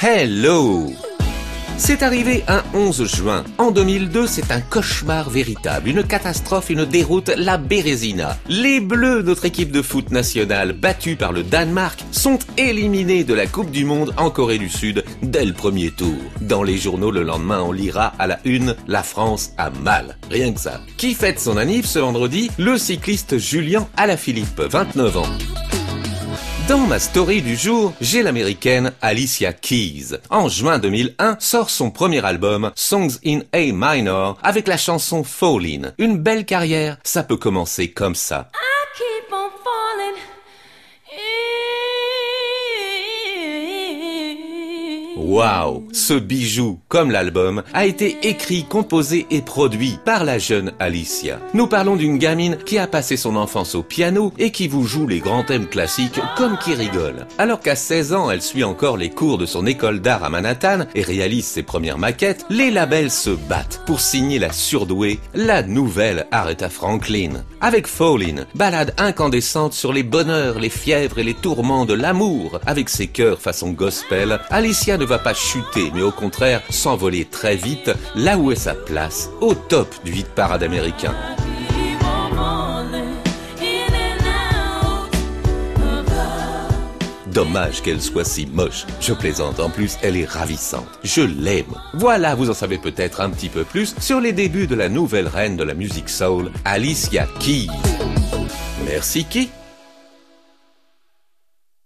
Hello c'est arrivé un 11 juin. En 2002, c'est un cauchemar véritable, une catastrophe, une déroute, la Bérésina. Les Bleus, notre équipe de foot nationale, battue par le Danemark, sont éliminés de la Coupe du Monde en Corée du Sud dès le premier tour. Dans les journaux le lendemain, on lira à la une La France a mal. Rien que ça. Qui fête son anniv ce vendredi? Le cycliste Julien Alaphilippe, 29 ans. Dans ma story du jour, j'ai l'américaine Alicia Keys. En juin 2001, sort son premier album, Songs in A Minor, avec la chanson Fallin'. Une belle carrière, ça peut commencer comme ça. Waouh Ce bijou, comme l'album, a été écrit, composé et produit par la jeune Alicia. Nous parlons d'une gamine qui a passé son enfance au piano et qui vous joue les grands thèmes classiques comme qui rigole. Alors qu'à 16 ans, elle suit encore les cours de son école d'art à Manhattan et réalise ses premières maquettes, les labels se battent pour signer la surdouée, la nouvelle Aretha Franklin. Avec Fallin', balade incandescente sur les bonheurs, les fièvres et les tourments de l'amour. Avec ses chœurs façon gospel, Alicia ne va pas chuter, mais au contraire s'envoler très vite, là où est sa place, au top du hit parade américain. Dommage qu'elle soit si moche. Je plaisante, en plus, elle est ravissante. Je l'aime. Voilà, vous en savez peut-être un petit peu plus sur les débuts de la nouvelle reine de la musique soul, Alicia Keys. Merci Ki.